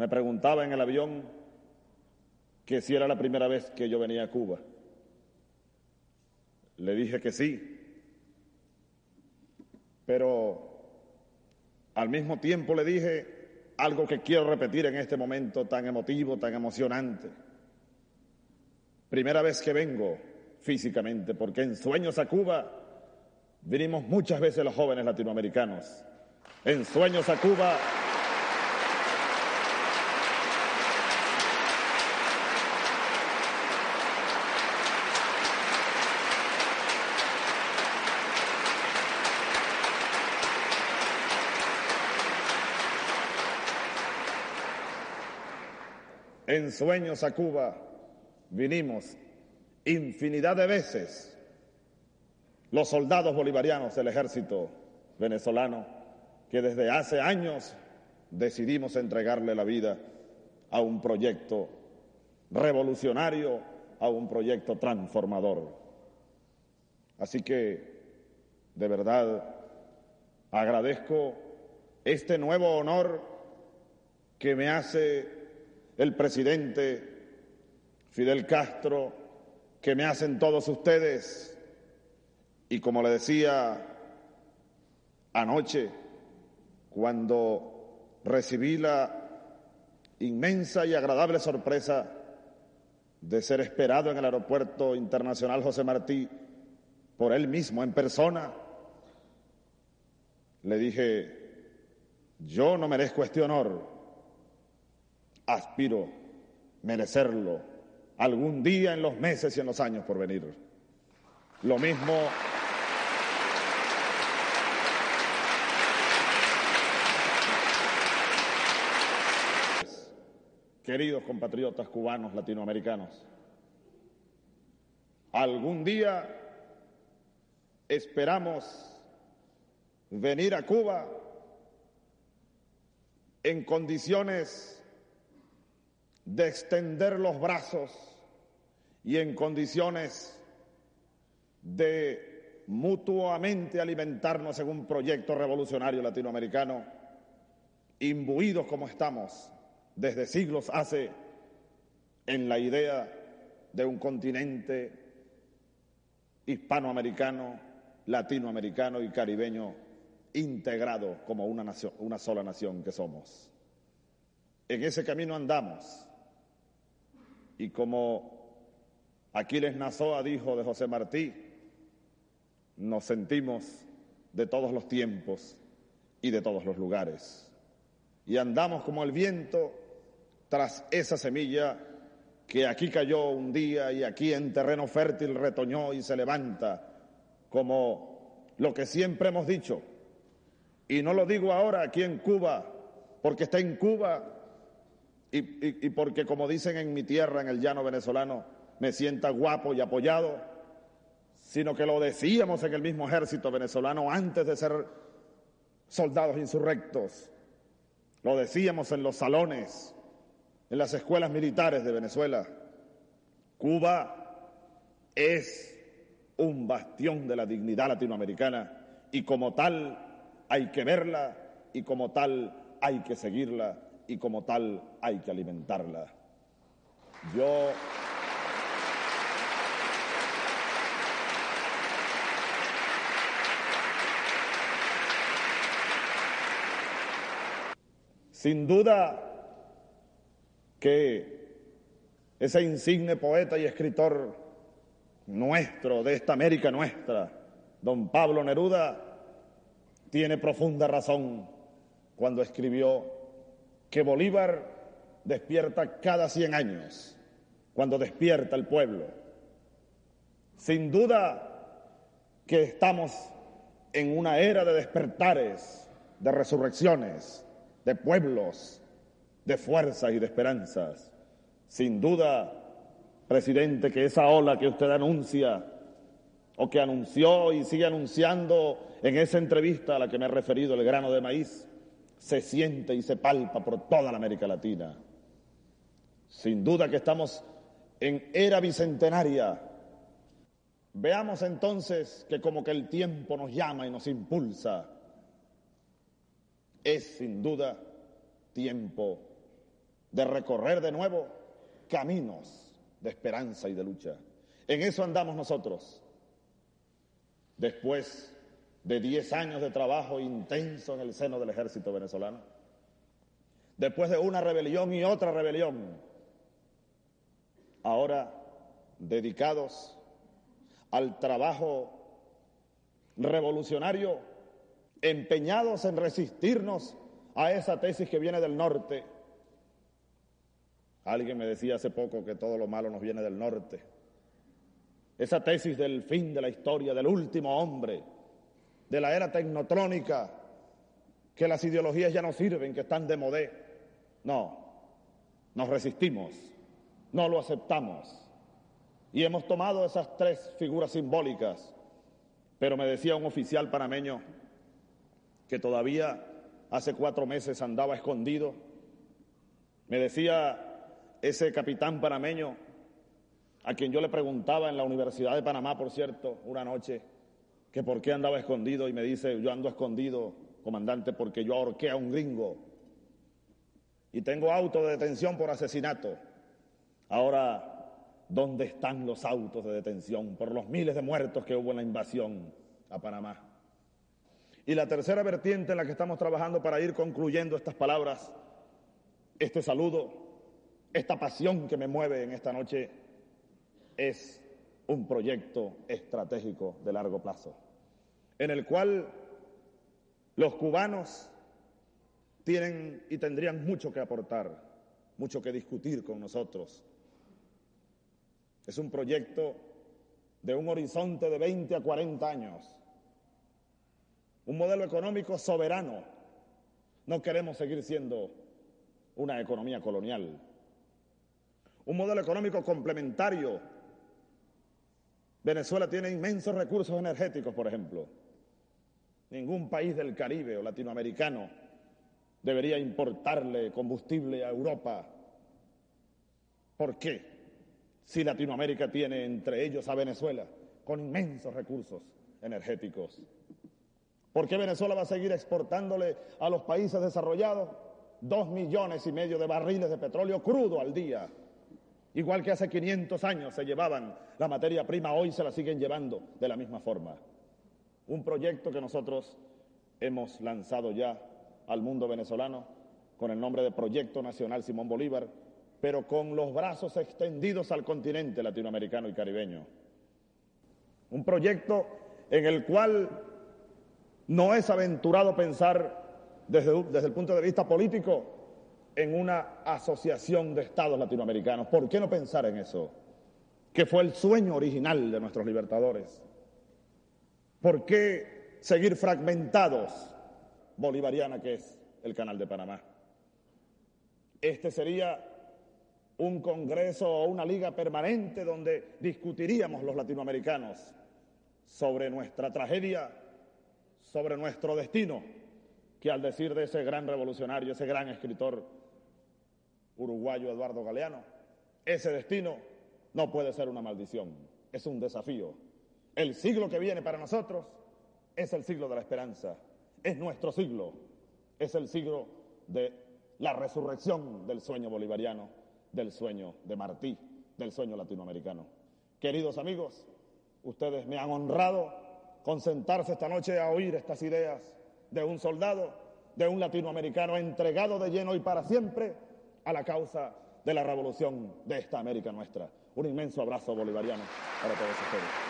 Me preguntaba en el avión que si era la primera vez que yo venía a Cuba. Le dije que sí, pero al mismo tiempo le dije algo que quiero repetir en este momento tan emotivo, tan emocionante. Primera vez que vengo físicamente, porque en Sueños a Cuba vinimos muchas veces los jóvenes latinoamericanos. En Sueños a Cuba En sueños a Cuba vinimos infinidad de veces los soldados bolivarianos del ejército venezolano que desde hace años decidimos entregarle la vida a un proyecto revolucionario, a un proyecto transformador. Así que, de verdad, agradezco este nuevo honor que me hace el presidente Fidel Castro, que me hacen todos ustedes. Y como le decía anoche, cuando recibí la inmensa y agradable sorpresa de ser esperado en el Aeropuerto Internacional José Martí por él mismo en persona, le dije, yo no merezco este honor, aspiro merecerlo algún día en los meses y en los años por venir. Lo mismo queridos compatriotas cubanos latinoamericanos, algún día esperamos venir a Cuba en condiciones de extender los brazos y en condiciones de mutuamente alimentarnos en un proyecto revolucionario latinoamericano, imbuidos como estamos desde siglos hace en la idea de un continente hispanoamericano, latinoamericano y caribeño integrado como una, nación, una sola nación que somos. En ese camino andamos y como Aquiles Nazoa dijo de José Martí, nos sentimos de todos los tiempos y de todos los lugares. Y andamos como el viento tras esa semilla que aquí cayó un día y aquí en terreno fértil retoñó y se levanta, como lo que siempre hemos dicho. Y no lo digo ahora aquí en Cuba, porque está en Cuba y, porque, como dicen en mi tierra, en el llano venezolano, me sienta guapo y apoyado, sino que lo decíamos en el mismo ejército venezolano antes de ser soldados insurrectos. Lo decíamos en los salones, en las escuelas militares de Venezuela. Cuba es un bastión de la dignidad latinoamericana y como tal hay que verla y como tal hay que seguirla y como tal hay que alimentarla. Yo Sin duda que ese insigne poeta y escritor nuestro, de esta América nuestra, don Pablo Neruda, tiene profunda razón cuando escribió que Bolívar despierta cada 100 años, cuando despierta el pueblo. Sin duda que estamos en una era de despertares, de resurrecciones, de pueblos, de fuerzas y de esperanzas. Sin duda, presidente, que esa ola que usted anuncia o que anunció y sigue anunciando en esa entrevista a la que me he referido, el grano de maíz, se siente y se palpa por toda la América Latina. Sin duda que estamos en era bicentenaria. Veamos entonces que como que el tiempo nos llama y nos impulsa. Es sin duda tiempo de recorrer de nuevo caminos de esperanza y de lucha. En eso andamos nosotros. Después de diez años de trabajo intenso en el seno del ejército venezolano, después de una rebelión y otra rebelión, ahora dedicados al trabajo revolucionario, empeñados en resistirnos a esa tesis que viene del norte. Alguien me decía hace poco que todo lo malo nos viene del norte. Esa tesis del fin de la historia, del último hombre, de la era tecnotrónica, que las ideologías ya no sirven, que están de modé. No, nos resistimos, no lo aceptamos. Y hemos tomado esas tres figuras simbólicas. Pero me decía un oficial panameño que todavía hace cuatro meses andaba escondido. Me decía ese capitán panameño, a quien yo le preguntaba en la Universidad de Panamá, por cierto, una noche, que por qué andaba escondido y me dice, yo ando escondido, comandante, porque yo ahorqué a un gringo y tengo auto de detención por asesinato. Ahora, ¿dónde están los autos de detención por los miles de muertos que hubo en la invasión a Panamá? Y la tercera vertiente en la que estamos trabajando para ir concluyendo estas palabras, este saludo, esta pasión que me mueve en esta noche, es un proyecto estratégico de largo plazo, en el cual los cubanos tienen y tendrían mucho que aportar, mucho que discutir con nosotros. Es un proyecto de un horizonte de 20 a 40 años un modelo económico soberano. No queremos seguir siendo una economía colonial. Un modelo económico complementario. Venezuela tiene inmensos recursos energéticos, por ejemplo. Ningún país del Caribe o latinoamericano debería importarle combustible a Europa. ¿Por qué? Si Latinoamérica tiene entre ellos a Venezuela con inmensos recursos energéticos. ¿Por qué Venezuela va a seguir exportándole a los países desarrollados dos millones y medio de barriles de petróleo crudo al día? Igual que hace 500 años se llevaban la materia prima, hoy se la siguen llevando de la misma forma. Un proyecto que nosotros hemos lanzado ya al mundo venezolano con el nombre de Proyecto Nacional Simón Bolívar, pero con los brazos extendidos al continente latinoamericano y caribeño. Un proyecto en el cual no es aventurado pensar desde, el punto de vista político en una asociación de estados latinoamericanos. ¿Por qué no pensar en eso? Que fue el sueño original de nuestros libertadores. ¿Por qué seguir fragmentados? Bolivariana que es el Canal de Panamá. Este sería un congreso o una liga permanente donde discutiríamos los latinoamericanos sobre nuestra tragedia sobre nuestro destino, que al decir de ese gran revolucionario, ese gran escritor uruguayo Eduardo Galeano, ese destino no puede ser una maldición, es un desafío. El siglo que viene para nosotros es el siglo de la esperanza, es nuestro siglo, es el siglo de la resurrección del sueño bolivariano, del sueño de Martí, del sueño latinoamericano. Queridos amigos, ustedes me han honrado concentrarse esta noche a oír estas ideas de un soldado, de un latinoamericano entregado de lleno y para siempre a la causa de la revolución de esta América nuestra. Un inmenso abrazo bolivariano para todos ustedes.